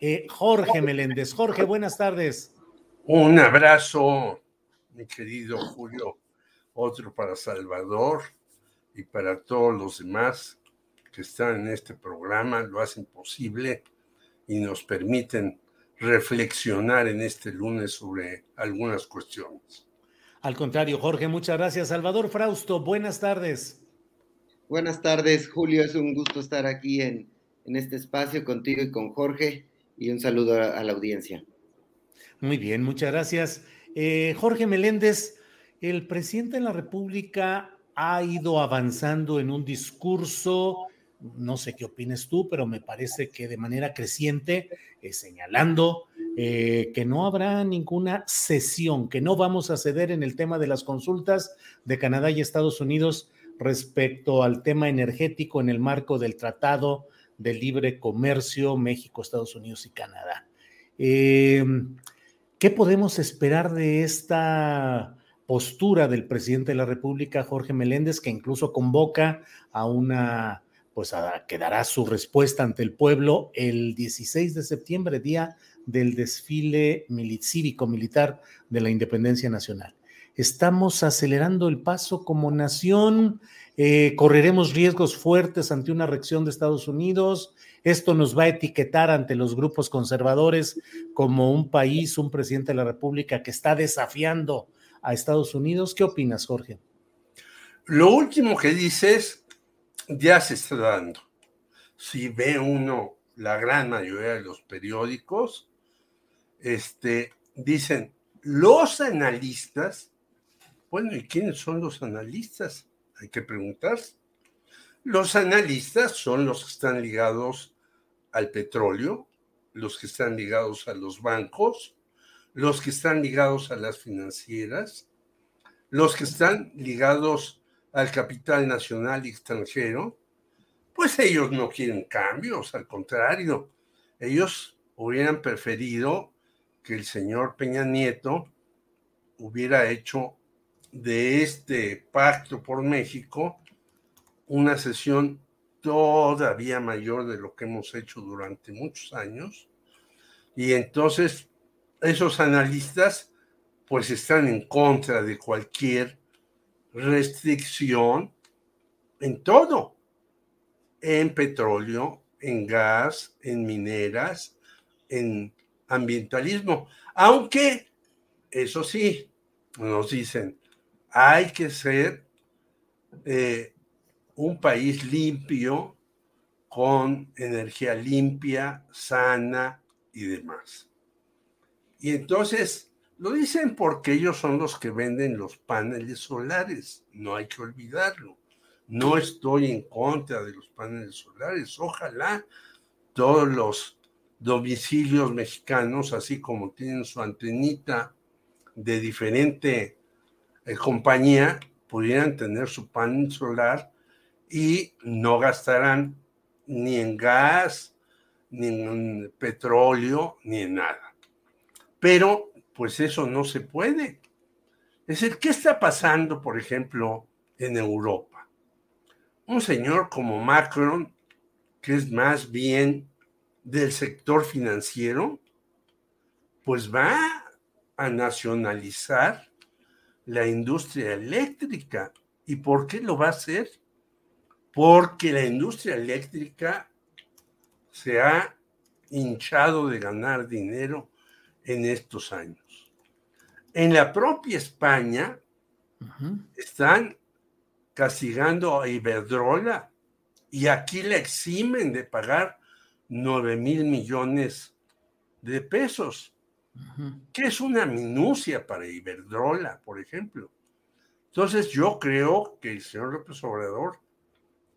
eh, Jorge Meléndez. Jorge, buenas tardes. Un abrazo, mi querido Julio. Otro para Salvador y para todos los demás que están en este programa. Lo hacen posible y nos permiten reflexionar en este lunes sobre algunas cuestiones. Al contrario, Jorge, muchas gracias. Salvador Frausto, buenas tardes. Buenas tardes, Julio. Es un gusto estar aquí en, en este espacio contigo y con Jorge. Y un saludo a, la audiencia. Muy bien, muchas gracias. Eh, Jorge Meléndez, el presidente de la República ha ido avanzando en un discurso, no sé qué opines tú, pero me parece que de manera creciente, eh, señalando eh, que no habrá ninguna cesión, que no vamos a ceder en el tema de las consultas de Canadá y Estados Unidos respecto al tema energético en el marco del Tratado de Libre Comercio México, Estados Unidos y Canadá. Eh, ¿Qué podemos esperar de esta postura del presidente de la República, Jorge Meléndez, que incluso convoca a una, pues a, que dará su respuesta ante el pueblo el 16 de septiembre, día del desfile cívico-militar de la independencia nacional? Estamos acelerando el paso como nación, eh, correremos riesgos fuertes ante una reacción de Estados Unidos. Esto nos va a etiquetar ante los grupos conservadores como un país, un presidente de la República que está desafiando a Estados Unidos. ¿Qué opinas, Jorge? Lo último que dices ya se está dando. Si ve uno la gran mayoría de los periódicos, este, dicen los analistas, bueno, ¿y quiénes son los analistas? Hay que preguntar. Los analistas son los que están ligados al petróleo, los que están ligados a los bancos, los que están ligados a las financieras, los que están ligados al capital nacional y extranjero, pues ellos no quieren cambios, al contrario, ellos hubieran preferido que el señor Peña Nieto hubiera hecho de este pacto por México una sesión todavía mayor de lo que hemos hecho durante muchos años. Y entonces esos analistas pues están en contra de cualquier restricción en todo, en petróleo, en gas, en mineras, en ambientalismo. Aunque, eso sí, nos dicen, hay que ser eh, un país limpio, con energía limpia, sana y demás. Y entonces lo dicen porque ellos son los que venden los paneles solares, no hay que olvidarlo. No estoy en contra de los paneles solares, ojalá todos los domicilios mexicanos, así como tienen su antenita de diferente eh, compañía pudieran tener su panel solar y no gastarán ni en gas, ni en petróleo, ni en nada. Pero, pues eso no se puede. Es decir, ¿qué está pasando, por ejemplo, en Europa? Un señor como Macron, que es más bien del sector financiero, pues va a nacionalizar la industria eléctrica. ¿Y por qué lo va a hacer? Porque la industria eléctrica se ha hinchado de ganar dinero en estos años. En la propia España están castigando a Iberdrola y aquí le eximen de pagar 9 mil millones de pesos, que es una minucia para Iberdrola, por ejemplo. Entonces yo creo que el señor López Obrador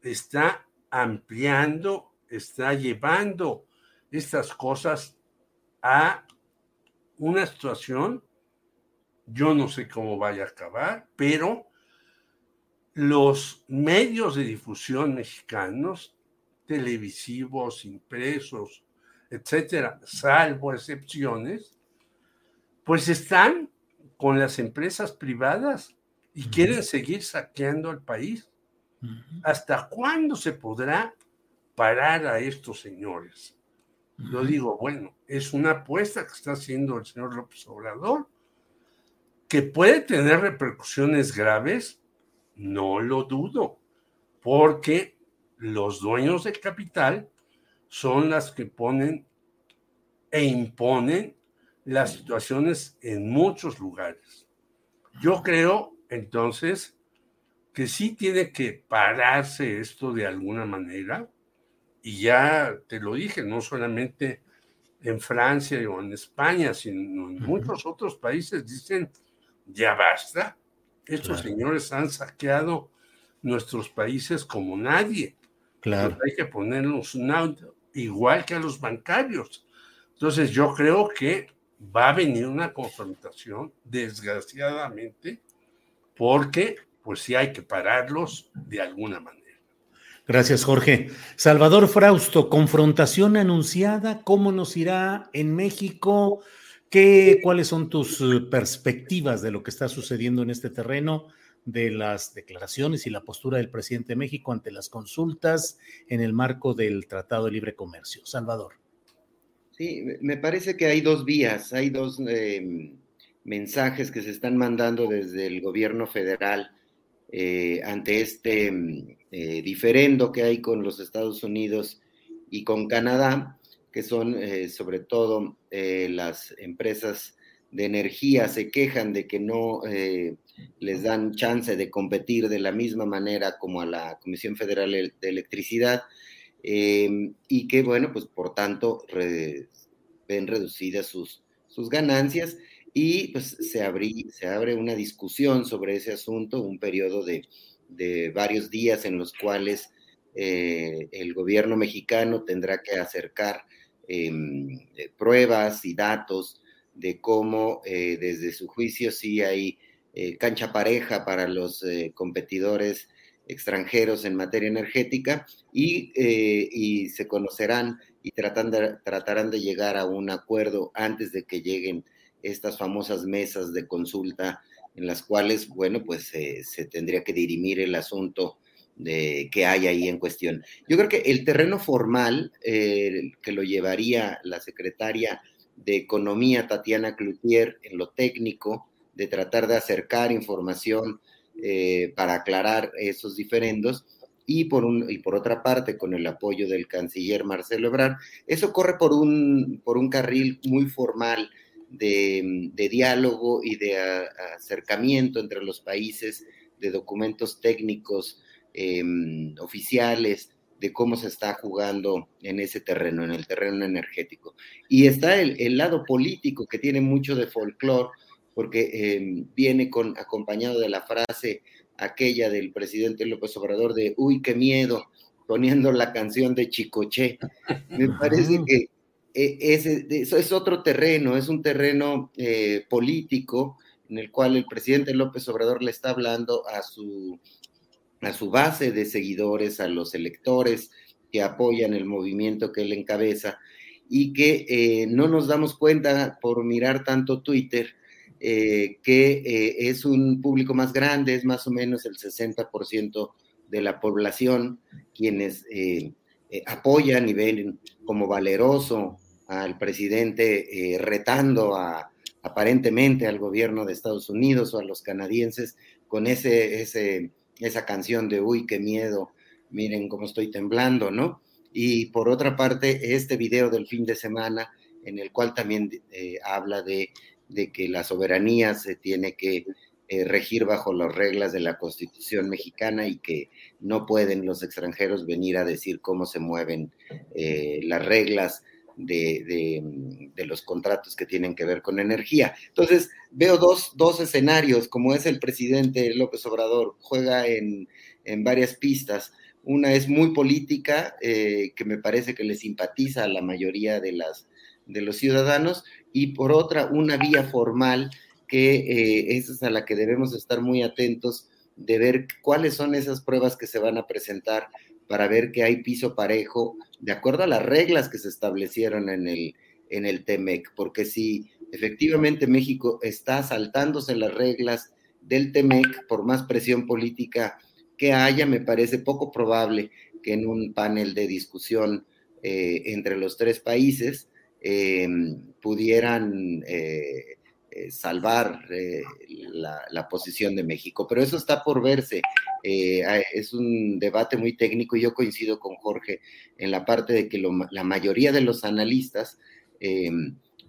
está ampliando, está llevando estas cosas a una situación, yo no sé cómo vaya a acabar, pero los medios de difusión mexicanos, televisivos, impresos, etcétera, salvo excepciones, pues están con las empresas privadas y quieren seguir saqueando al país. ¿Hasta cuándo se podrá parar a estos señores? Lo digo, bueno, es una apuesta que está haciendo el señor López Obrador, que puede tener repercusiones graves, no lo dudo, porque los dueños de capital son las que ponen e imponen las situaciones en muchos lugares. Yo creo entonces que sí tiene que pararse esto de alguna manera, y ya te lo dije, no solamente en Francia o en España, sino en muchos otros países dicen, ya basta, estos señores han saqueado nuestros países como nadie. Claro. hay que ponernos igual que a los bancarios. Entonces yo creo que va a venir una confrontación, desgraciadamente, porque pues sí hay que pararlos de alguna manera. Gracias, Jorge. Salvador Frausto, confrontación anunciada, ¿cómo nos irá en México? ¿Qué, ¿Cuáles son tus eh, perspectivas de lo que está sucediendo en este terreno, de las declaraciones y la postura del presidente de México ante las consultas en el marco del Tratado de Libre Comercio? Salvador. Sí, me parece que hay dos vías, hay dos em, mensajes que se están mandando desde el gobierno federal eh, ante este em, eh, diferendo que hay con los Estados Unidos y con Canadá, que son eh, sobre todo las empresas de energía se quejan de que no les dan chance de competir de la misma manera como a la Comisión Federal de Electricidad em, y que, bueno, pues por tanto ven reducidas sus, sus ganancias y pues se, se abre una discusión sobre ese asunto, un periodo de, varios días en los cuales eh, el gobierno mexicano tendrá que acercar em, eh, pruebas y datos de cómo eh, desde su juicio sí hay cancha pareja para los competidores extranjeros en materia energética y, y se conocerán y tratarán de llegar a un acuerdo antes de que lleguen estas famosas mesas de consulta en las cuales, bueno, pues se tendría que dirimir el asunto de que hay ahí en cuestión. Yo creo que el terreno formal eh, que lo llevaría la secretaria de Economía, Tatiana Cloutier, en lo técnico, de tratar de acercar información eh, para aclarar esos diferendos, y por, y por otra parte, con el apoyo del canciller Marcelo Ebrard, eso corre por un, por un carril muy formal de, diálogo y de acercamiento entre los países, de documentos técnicos em, oficiales, de cómo se está jugando en ese terreno, en el terreno energético. Y está el, lado político que tiene mucho de folclore, porque em, viene con, acompañado de la frase aquella del presidente López Obrador de, uy, qué miedo, poniendo la canción de Chicoche. Me parece que e, eso es otro terreno, es un terreno eh, político en el cual el presidente López Obrador le está hablando a su, a su base de seguidores, a los electores que apoyan el movimiento que él encabeza y que eh, no nos damos cuenta por mirar tanto Twitter eh, que es un público más grande, es más o menos el 60% de la población quienes apoyan y ven como valeroso al presidente eh, retando a, aparentemente al gobierno de Estados Unidos o a los canadienses con ese, ese, esa canción de uy, qué miedo, miren cómo estoy temblando, ¿no? Y por otra parte, este video del fin de semana, en el cual también eh, habla de, de, que la soberanía se tiene que eh, regir bajo las reglas de la Constitución mexicana y que no pueden los extranjeros venir a decir cómo se mueven eh, las reglas de, de, los contratos que tienen que ver con energía. Entonces, veo dos, dos escenarios, como es el presidente López Obrador, juega en, en varias pistas. Una es muy política, eh, que me parece que le simpatiza a la mayoría de, las, de los ciudadanos, y por otra, una vía formal que eh, esa es a la que debemos estar muy atentos de ver cuáles son esas pruebas que se van a presentar para ver que hay piso parejo de acuerdo a las reglas que se establecieron en el, en el TEMEC, porque si efectivamente México está saltándose las reglas del TEMEC por más presión política que haya, me parece poco probable que en un panel de discusión eh, entre los tres países eh, pudieran eh, salvar la, posición de México. Pero eso está por verse. es un debate muy técnico y yo coincido con Jorge en la parte de que la mayoría de los analistas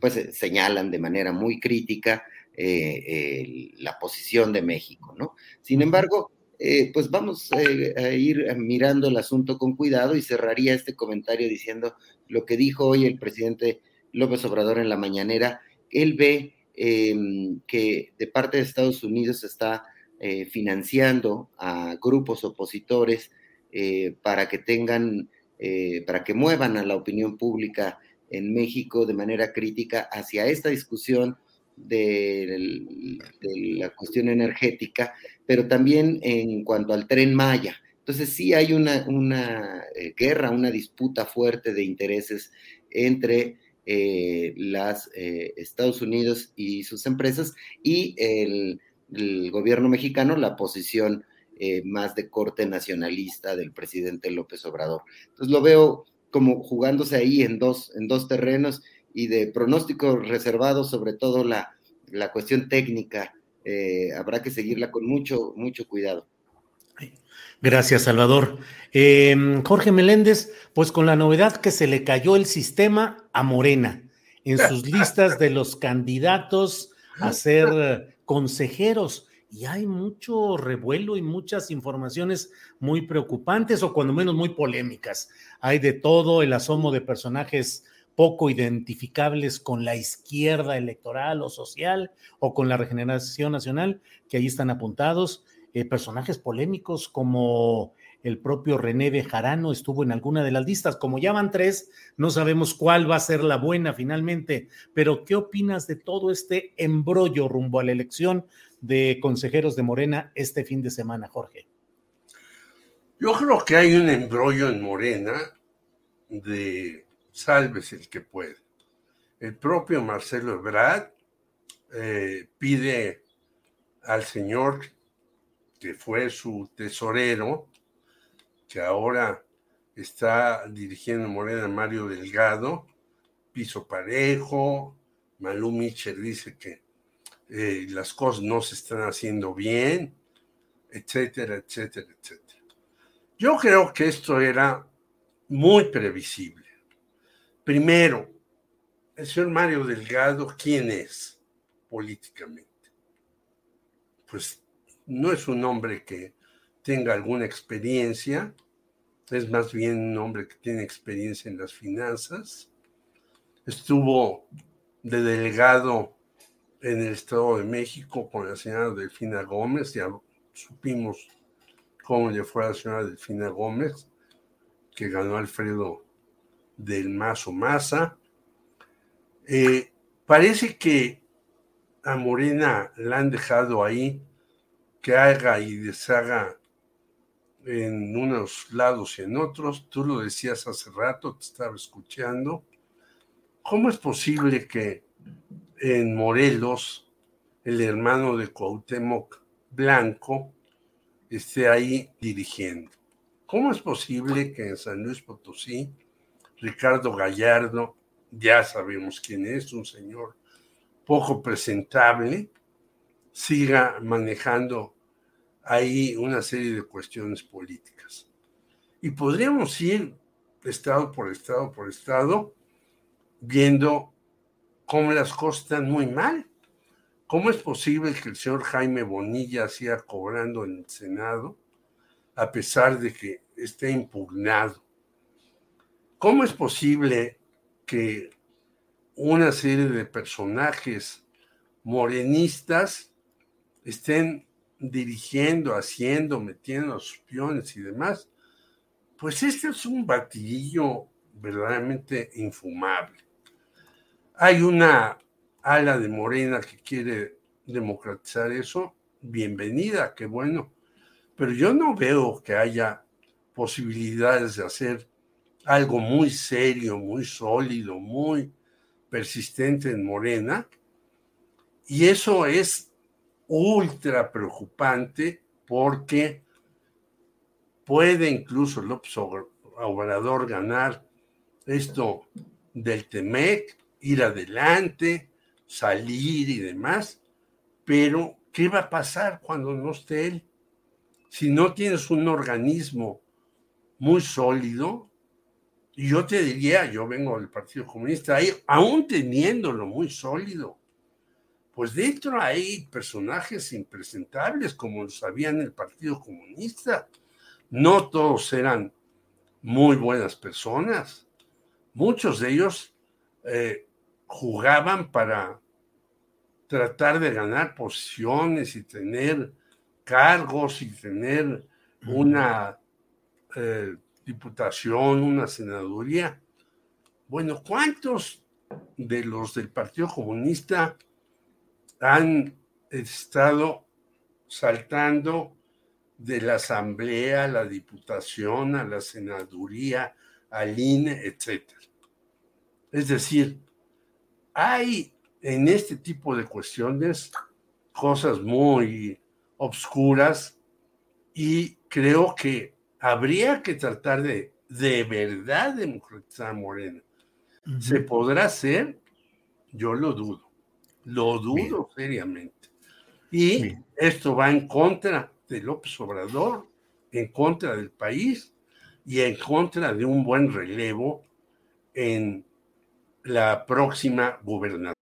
pues señalan de manera muy crítica la posición de México, ¿no? Sin embargo, eh, pues vamos eh, a ir mirando el asunto con cuidado y cerraría este comentario diciendo lo que dijo hoy el presidente López Obrador en la mañanera. Él ve em, que de parte de Estados Unidos está eh, financiando a grupos opositores para que tengan, para que muevan a la opinión pública en México de manera crítica hacia esta discusión de, la cuestión energética, pero también en cuanto al tren Maya. Entonces sí hay una, una eh, guerra, una disputa fuerte de intereses entre eh, las eh, Estados Unidos y sus empresas y el, gobierno mexicano, la posición más de corte nacionalista del presidente López Obrador. Entonces lo veo como jugándose ahí en dos, en dos terrenos y de pronóstico reservado, sobre todo la, la cuestión técnica. Eh, habrá que seguirla con mucho, mucho cuidado. Gracias, Salvador. Em, Jorge Meléndez, pues con la novedad que se le cayó el sistema a Morena en sus listas de los candidatos a ser consejeros. Y hay mucho revuelo y muchas informaciones muy preocupantes o cuando menos muy polémicas. Hay de todo el asomo de personajes poco identificables con la izquierda electoral o social o con la regeneración nacional, que ahí están apuntados. Eh, personajes polémicos como el propio René Bejarano estuvo en alguna de las listas. Como ya van tres, no sabemos cuál va a ser la buena finalmente. Pero, ¿qué opinas de todo este embrollo rumbo a la elección de consejeros de Morena este fin de semana, Jorge? Yo creo que hay un embrollo en Morena de sálvese el que puede. El propio Marcelo Ebrard eh, pide al señor que fue su tesorero, que ahora está dirigiendo Morena Mario Delgado, piso parejo, Malú Mitchell dice que eh, las cosas no se están haciendo bien, etcétera, etcétera, etcétera. Yo creo que esto era muy previsible. Primero, el señor Mario Delgado, ¿quién es políticamente? Pues no es un hombre que tenga alguna experiencia, es más bien un hombre que tiene experiencia en las finanzas. Estuvo de delegado en el Estado de México con la señora Delfina Gómez, ya supimos cómo le fue a la señora Delfina Gómez, que ganó Alfredo del Mazo Maza. Eh, parece que a Morena la han dejado ahí que haga y deshaga en unos lados y en otros. Tú lo decías hace rato, te estaba escuchando. ¿Cómo es posible que en Morelos el hermano de Cuauhtémoc Blanco esté ahí dirigiendo? ¿Cómo es posible que en San Luis Potosí Ricardo Gallardo ya sabemos quién es, un señor poco presentable, siga manejando ahí una serie de cuestiones políticas. Y podríamos ir estado por estado por estado viendo cómo las cosas están muy mal. ¿Cómo es posible que el señor Jaime Bonilla siga cobrando en el Senado a pesar de que esté impugnado? ¿Cómo es posible que una serie de personajes morenistas estén dirigiendo, haciendo, metiendo a sus piones y demás? Pues este es un batidillo verdaderamente infumable. Hay una ala de Morena que quiere democratizar eso, bienvenida, qué bueno. Pero yo no veo que haya posibilidades de hacer algo muy serio, muy sólido, muy persistente en Morena. Y eso es ultra preocupante porque puede incluso López Obrador ganar esto del TEMEC, ir adelante, salir y demás, pero ¿qué va a pasar cuando no esté él? Si no tienes un organismo muy sólido, yo te diría, yo vengo del Partido Comunista, ahí, aún teniéndolo muy sólido, pues dentro hay personajes impresentables, como lo sabían el Partido Comunista. No todos eran muy buenas personas. Muchos de ellos eh, jugaban para tratar de ganar posiciones y tener cargos y tener una eh, diputación, una senaduría. Bueno, ¿cuántos de los del Partido Comunista han estado saltando de la Asamblea a la Diputación, a la Senaduría, al INE, etcétera? Es decir, hay en este tipo de cuestiones cosas muy obscuras y creo que habría que tratar de de verdad democratizar Morena. ¿Se podrá hacer? Yo lo dudo, lo dudo seriamente. Y esto va en contra de López Obrador, en contra del país y en contra de un buen relevo en la próxima gubernatura.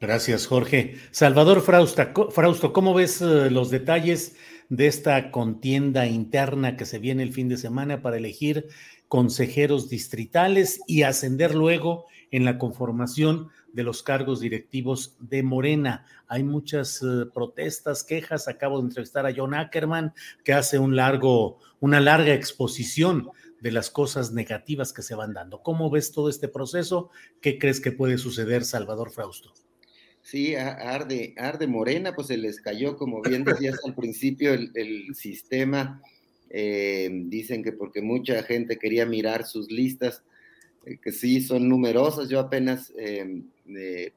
Gracias, Jorge. Salvador Frausta, Frausto, ¿cómo ves eh, los detalles de esta contienda interna que se viene el fin de semana para elegir consejeros distritales y ascender luego en la conformación de los cargos directivos de Morena? Hay muchas eh, protestas, quejas. Acabo de entrevistar a John Ackerman, que hace un largo, una larga exposición de las cosas negativas que se van dando. ¿Cómo ves todo este proceso? ¿Qué crees que puede suceder, Salvador Frausto? Sí, arde, arde Morena, pues se les cayó, como bien decías al principio, el, sistema. Eh, dicen que porque mucha gente quería mirar sus listas, eh, que sí son numerosas. Yo apenas eh,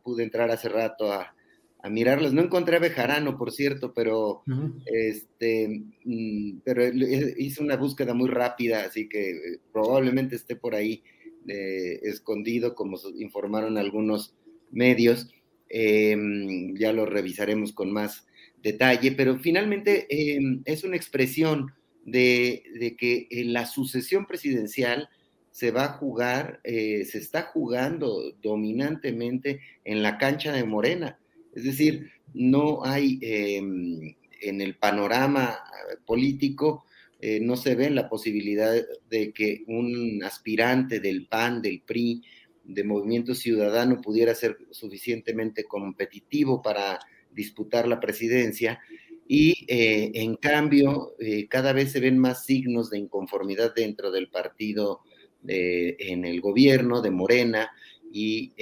pude entrar hace rato a, a, mirarlas. No encontré a Bejarano, por cierto, pero, este, mm, pero hice una búsqueda muy rápida, así que probablemente esté por ahí escondido, como informaron algunos medios. Em, ya lo revisaremos con más detalle, pero finalmente em, es una expresión de, que la sucesión presidencial se va a jugar, eh, se está jugando dominantemente en la cancha de Morena. Es decir, no hay em, en el panorama político, eh, no se ve la posibilidad de que un aspirante del PAN, del PRI, de Movimiento Ciudadano pudiera ser suficientemente competitivo para disputar la presidencia. Y eh, en cambio eh, cada vez se ven más signos de inconformidad dentro del partido en el gobierno de Morena. Y,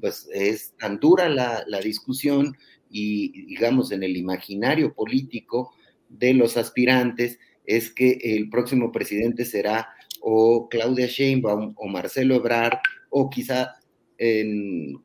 pues es tan dura la, la, discusión y digamos en el imaginario político de los aspirantes es que el próximo presidente será o Claudia Sheinbaum o Marcelo Ebrard o quizá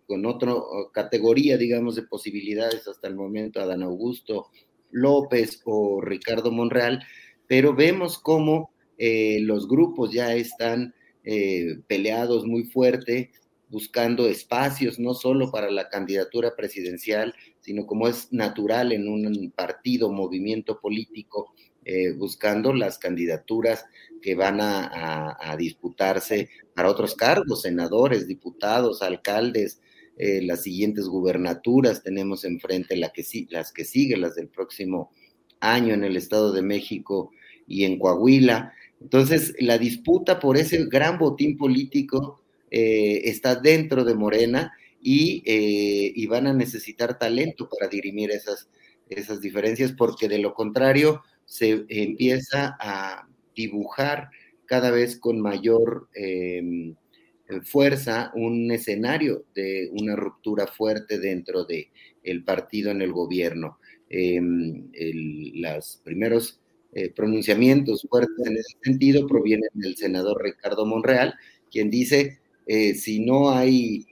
con otra categoría, digamos, de posibilidades hasta el momento, Adán Augusto López o Ricardo Monreal, pero vemos cómo eh, los grupos ya están eh, peleados muy fuerte, buscando espacios no solo para la candidatura presidencial, sino como es natural en un partido, movimiento político, eh, buscando las candidaturas que van a, disputarse para otros cargos, senadores, diputados, alcaldes, eh, las siguientes gubernaturas, tenemos enfrente la que, las que siguen, las del próximo año en el Estado de México y en Coahuila. Entonces, la disputa por ese gran botín político eh, está dentro de Morena y, y, van a necesitar talento para dirimir esas, esas diferencias, porque de lo contrario, se empieza a dibujar cada vez con mayor em, fuerza un escenario de una ruptura fuerte dentro del el partido en el gobierno. Em, los primeros eh, pronunciamientos fuertes en ese sentido provienen del senador Ricardo Monreal, quien dice, eh, si no hay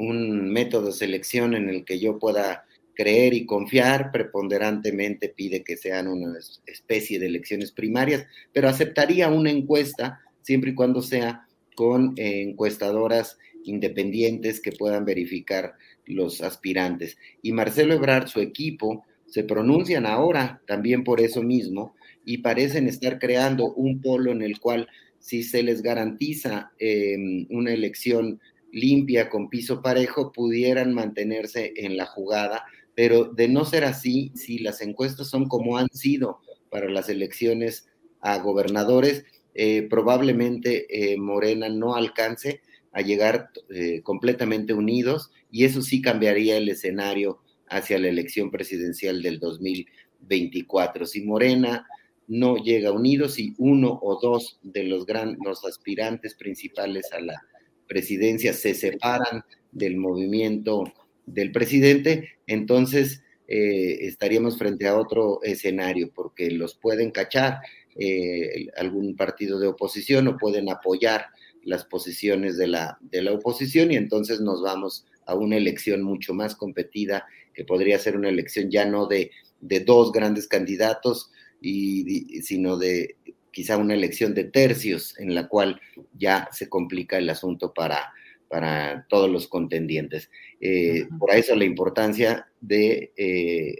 un método de selección en el que yo pueda creer y confiar, preponderantemente pide que sean una especie de elecciones primarias, pero aceptaría una encuesta siempre y cuando sea con eh, encuestadoras independientes que puedan verificar los aspirantes. Y Marcelo Ebrard, su equipo, se pronuncian ahora también por eso mismo y parecen estar creando un polo en el cual si se les garantiza em, una elección limpia con piso parejo, pudieran mantenerse en la jugada pero de no ser así, si las encuestas son como han sido para las elecciones a gobernadores, eh, probablemente eh, Morena no alcance a llegar eh, completamente unidos y eso sí cambiaría el escenario hacia la elección presidencial del 2024. Si Morena no llega unido, si uno o dos de los, gran, los aspirantes principales a la presidencia se separan del movimiento del presidente, entonces eh, estaríamos frente a otro escenario, porque los pueden cachar eh, algún partido de oposición o pueden apoyar las posiciones de la, de la oposición y entonces nos vamos a una elección mucho más competida, que podría ser una elección ya no de, de dos grandes candidatos, y, sino de quizá una elección de tercios en la cual ya se complica el asunto para, para todos los contendientes. Eh, por eso la importancia de eh,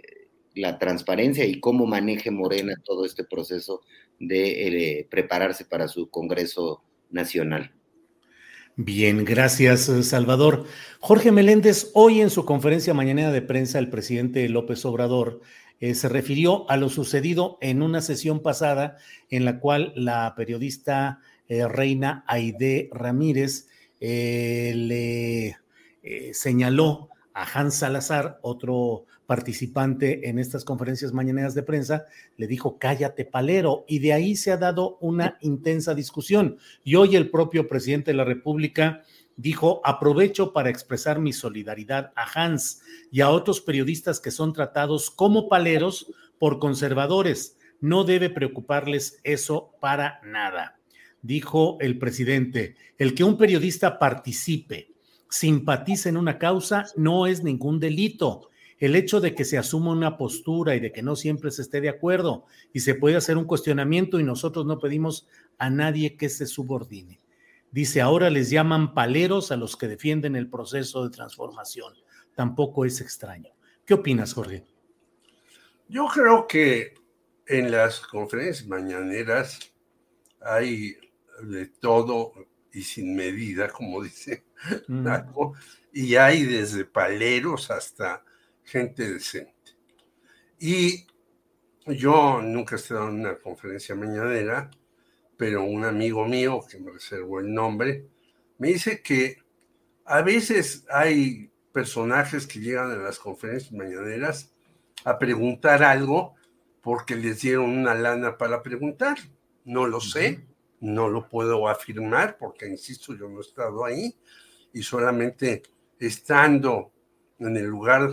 la transparencia y cómo maneje Morena todo este proceso de eh, prepararse para su Congreso Nacional. Bien, gracias Salvador. Jorge Meléndez, hoy en su conferencia mañana de prensa, el presidente López Obrador se refirió a lo sucedido en una sesión pasada en la cual la periodista Reina Aide Ramírez eh, le eh, señaló a Hans Salazar, otro participante en estas conferencias mañaneras de prensa, le dijo, cállate palero, y de ahí se ha dado una intensa discusión. Y hoy el propio presidente de la República dijo, aprovecho para expresar mi solidaridad a Hans y a otros periodistas que son tratados como paleros por conservadores. No debe preocuparles eso para nada dijo el presidente, el que un periodista participe, simpatice en una causa, no es ningún delito. El hecho de que se asuma una postura y de que no siempre se esté de acuerdo y se puede hacer un cuestionamiento y nosotros no pedimos a nadie que se subordine. Dice, ahora les llaman paleros a los que defienden el proceso de transformación. Tampoco es extraño. ¿Qué opinas, Jorge? Yo creo que en las conferencias mañaneras hay de todo y sin medida, como dice mm. y hay desde paleros hasta gente decente. Y yo nunca he estado en una conferencia mañanera, pero un amigo mío, que me reservó el nombre, me dice que a veces hay personajes que llegan a las conferencias mañaneras a preguntar algo porque les dieron una lana para preguntar. No lo sé, no lo puedo afirmar porque, insisto, yo no he estado ahí y solamente estando en el lugar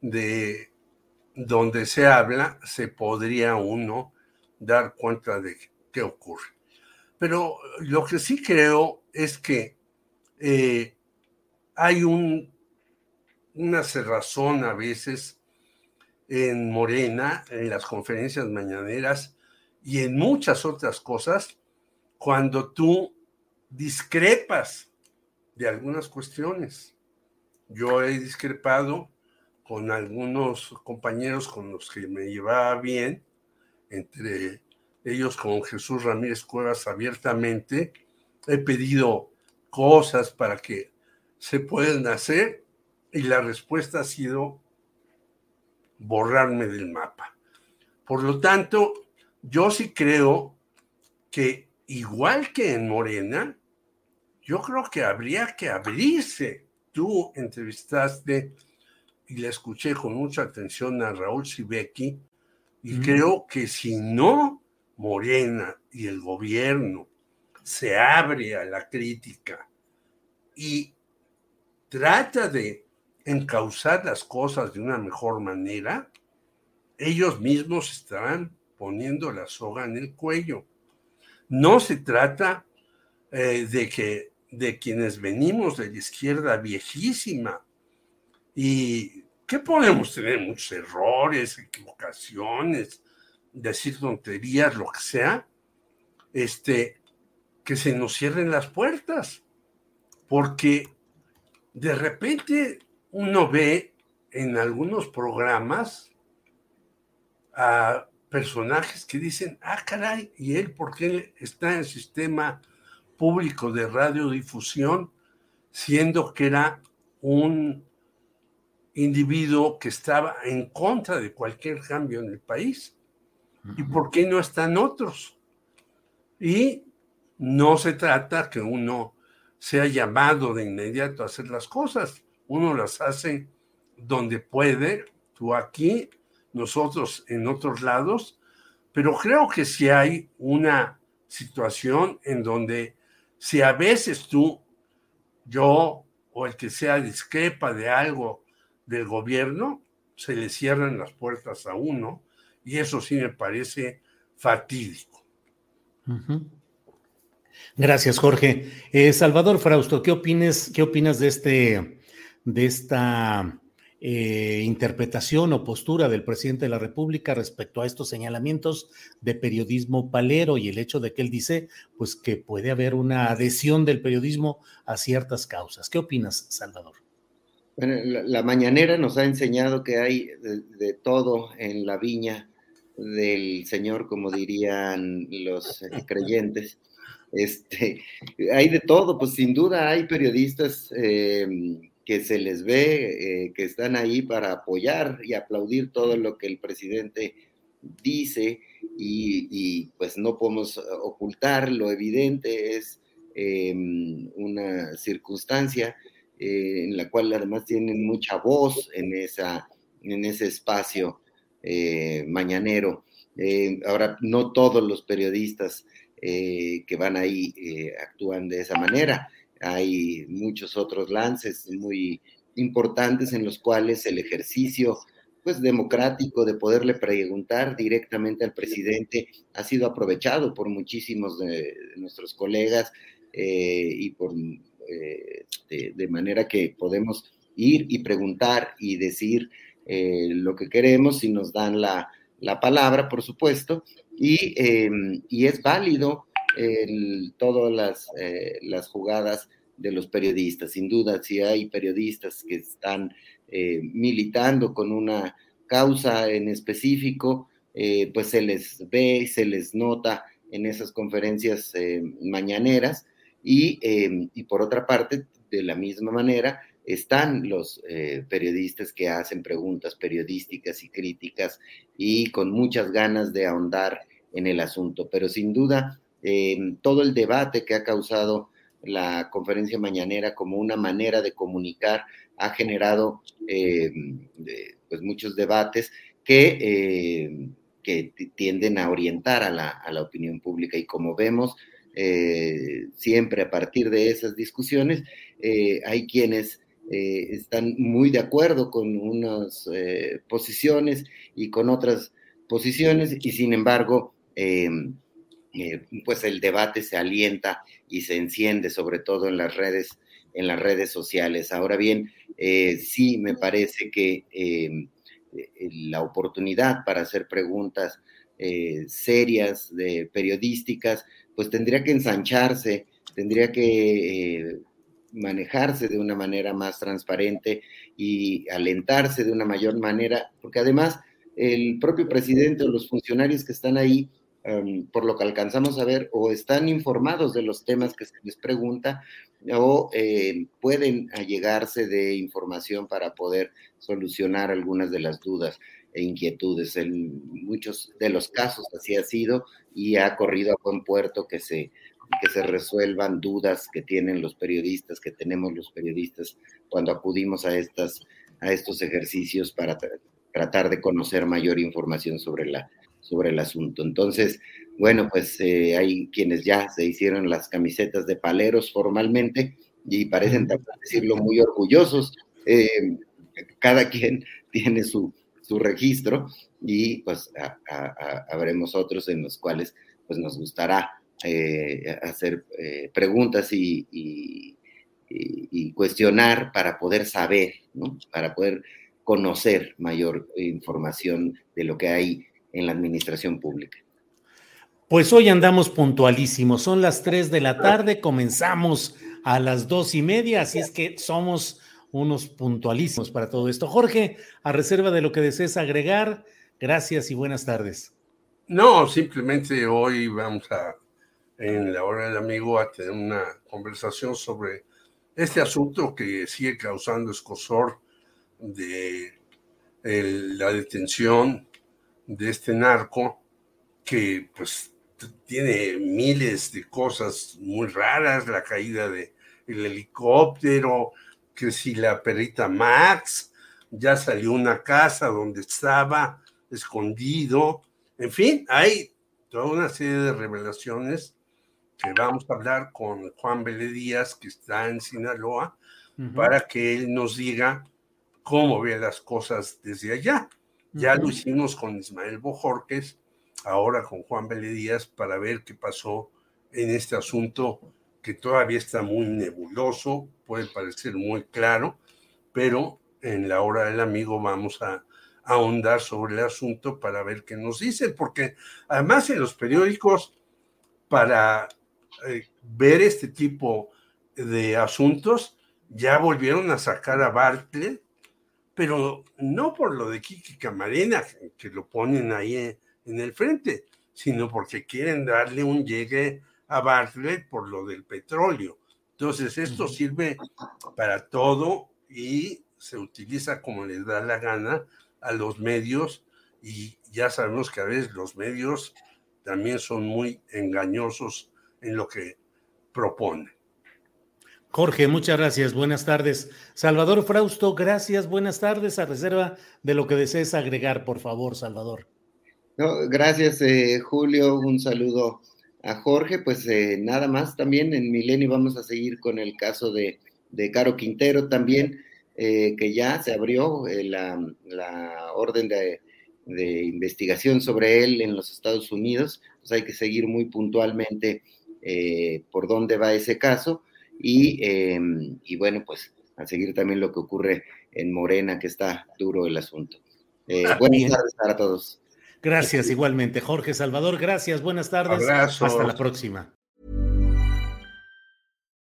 de donde se habla, se podría uno dar cuenta de qué ocurre. Pero lo que sí creo es que eh, hay un, una cerrazón a veces en Morena, en las conferencias mañaneras y en muchas otras cosas, cuando tú discrepas de algunas cuestiones. Yo he discrepado con algunos compañeros con los que me llevaba bien, entre ellos con Jesús Ramírez Cuevas abiertamente. He pedido cosas para que se puedan hacer y la respuesta ha sido borrarme del mapa. Por lo tanto, yo sí creo que igual que en Morena, yo creo que habría que abrirse. Tú entrevistaste y le escuché con mucha atención a Raúl Sibeki y creo que si no Morena y el gobierno se abre a la crítica y trata de encauzar las cosas de una mejor manera, ellos mismos estarán poniendo la soga en el cuello. No se trata eh, de que de quienes venimos de la izquierda viejísima y que podemos tener muchos errores, equivocaciones, decir tonterías, lo que sea, este, que se nos cierren las puertas, porque de repente uno ve en algunos programas a personajes que dicen, ah, caray, ¿y él por qué está en el sistema público de radiodifusión, siendo que era un individuo que estaba en contra de cualquier cambio en el país? ¿Y por qué no están otros? Y no se trata que uno sea llamado de inmediato a hacer las cosas, uno las hace donde puede, tú aquí, nosotros en otros lados, pero creo que si hay una situación en donde si a veces tú, yo o el que sea discrepa de algo del gobierno, se le cierran las puertas a uno y eso sí me parece fatídico. Gracias, Jorge. Eh, Salvador Frausto, ¿qué, opines, ¿qué opinas de, este, de esta eh, interpretación o postura del presidente de la República respecto a estos señalamientos de periodismo palero y el hecho de que él dice pues que puede haber una adhesión del periodismo a ciertas causas. ¿Qué opinas, Salvador? Bueno, la, mañanera nos ha enseñado que hay de, todo en la viña del Señor, como dirían los creyentes. Este, hay de todo, pues sin duda hay periodistas eh, que se les ve, eh, que están ahí para apoyar y aplaudir todo lo que el presidente dice y, pues no podemos ocultar lo evidente, es em, una circunstancia eh, en la cual además tienen mucha voz en, esa, en ese espacio eh, mañanero. ahora, no todos los periodistas que van ahí actúan de esa manera hay muchos otros lances muy importantes en los cuales el ejercicio pues democrático de poderle preguntar directamente al presidente ha sido aprovechado por muchísimos de nuestros colegas eh, y por eh, de, manera que podemos ir y preguntar y decir eh, lo que queremos si nos dan la, palabra, por supuesto, y, y es válido todas las, eh, las, jugadas de los periodistas. Sin duda, si hay periodistas que están eh, militando con una causa en específico, pues se les ve, se les nota en esas conferencias mañaneras y, y, por otra parte, de la misma manera, están los periodistas que hacen preguntas periodísticas y críticas y con muchas ganas de ahondar en el asunto. Pero sin duda, todo el debate que ha causado la conferencia mañanera como una manera de comunicar ha generado eh, pues muchos debates que, eh, que tienden a orientar a la, a la, opinión pública y como vemos eh, siempre a partir de esas discusiones hay quienes están muy de acuerdo con unas posiciones y con otras posiciones y sin embargo eh, pues el debate se alienta y se enciende, sobre todo en las redes, en las redes sociales. Ahora bien, eh, sí me parece que eh, la oportunidad para hacer preguntas serias, de, periodísticas, pues tendría que ensancharse, tendría que manejarse de una manera más transparente y alentarse de una mayor manera, porque además el propio presidente o los funcionarios que están ahí, Em, por lo que alcanzamos a ver, o están informados de los temas que se les pregunta, o eh, pueden allegarse de información para poder solucionar algunas de las dudas e inquietudes. En muchos de los casos así ha sido y ha corrido a buen puerto que se, que se resuelvan dudas que tienen los periodistas, que tenemos los periodistas cuando acudimos a, estas, a estos ejercicios para tratar de conocer mayor información sobre la sobre el asunto. Entonces, bueno, pues eh, hay quienes ya se hicieron las camisetas de paleros formalmente y parecen decirlo muy orgullosos. Eh, cada quien tiene su, su registro y pues habremos otros en los cuales pues nos gustará eh, hacer preguntas y, y, y, cuestionar para poder saber, ¿no? para poder conocer mayor información de lo que hay en la administración pública. Pues hoy andamos puntualísimos, son las 3 de la tarde, comenzamos a las dos y media, así es que somos unos puntualísimos para todo esto. Jorge, a reserva de lo que desees agregar, gracias y buenas tardes. No, simplemente hoy vamos a, en la hora del amigo, a tener una conversación sobre este asunto que sigue causando escosor de la detención de este narco que pues tiene miles de cosas muy raras, la caída del el helicóptero, que si la perita Max ya salió una casa donde estaba escondido, en fin, hay toda una serie de revelaciones que vamos a hablar con Juan Vélez Díaz, que está en Sinaloa, para que él nos diga cómo ve las cosas desde allá. Ya lo hicimos con Ismael Bojorques, ahora con Juan Díaz, para ver qué pasó en este asunto que todavía está muy nebuloso, puede parecer muy claro, pero en la hora del amigo vamos a, ahondar sobre el asunto para ver qué nos dicen, porque además en los periódicos, para eh, ver este tipo de asuntos, ya volvieron a sacar a Bartlett pero no por lo de Kiki Camarena, que lo ponen ahí en, el frente, sino porque quieren darle un llegue a Bartlett por lo del petróleo. Entonces, esto sirve para todo y se utiliza como les da la gana a los medios y ya sabemos que a veces los medios también son muy engañosos en lo que proponen. Jorge, muchas gracias. Buenas tardes. Salvador Frausto, gracias. Buenas tardes. A reserva de lo que desees agregar, por favor, Salvador. gracias, eh, Julio. Un saludo a Jorge. Pues eh, nada más también en Milenio vamos a seguir con el caso de, Caro Quintero también, eh, que ya se abrió la, orden de, de, investigación sobre él en los Estados Unidos. Pues hay que seguir muy puntualmente por dónde va ese caso Em, y, bueno, pues a seguir también lo que ocurre en Morena, que está duro el asunto. Eh, ah, buenas tardes para todos. Gracias igualmente, Jorge Salvador. Gracias, buenas tardes. Hasta la próxima.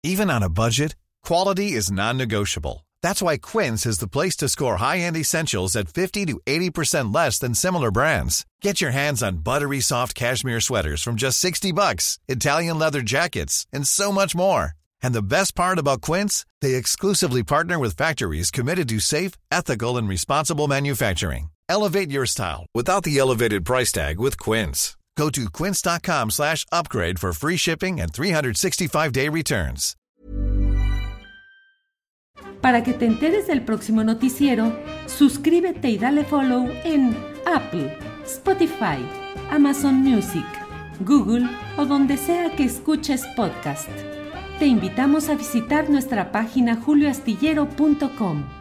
Even on a budget, quality is non-negotiable. That's why Quince is the place to score high-end essentials at 50 to 80% less than similar brands. Get your hands on buttery soft cashmere sweaters from just 60 bucks, Italian leather jackets, and so much more. And the best part about Quince, they exclusively partner with factories committed to safe, ethical, and responsible manufacturing. Elevate your style without the elevated price tag with Quince. Go to quince.com slash upgrade for free shipping and 365-day returns. Para que te enteres del próximo noticiero, suscríbete y dale follow en Apple, Spotify, Amazon Music, Google o donde sea que escuches podcast. Te invitamos a visitar nuestra página julioastillero.com.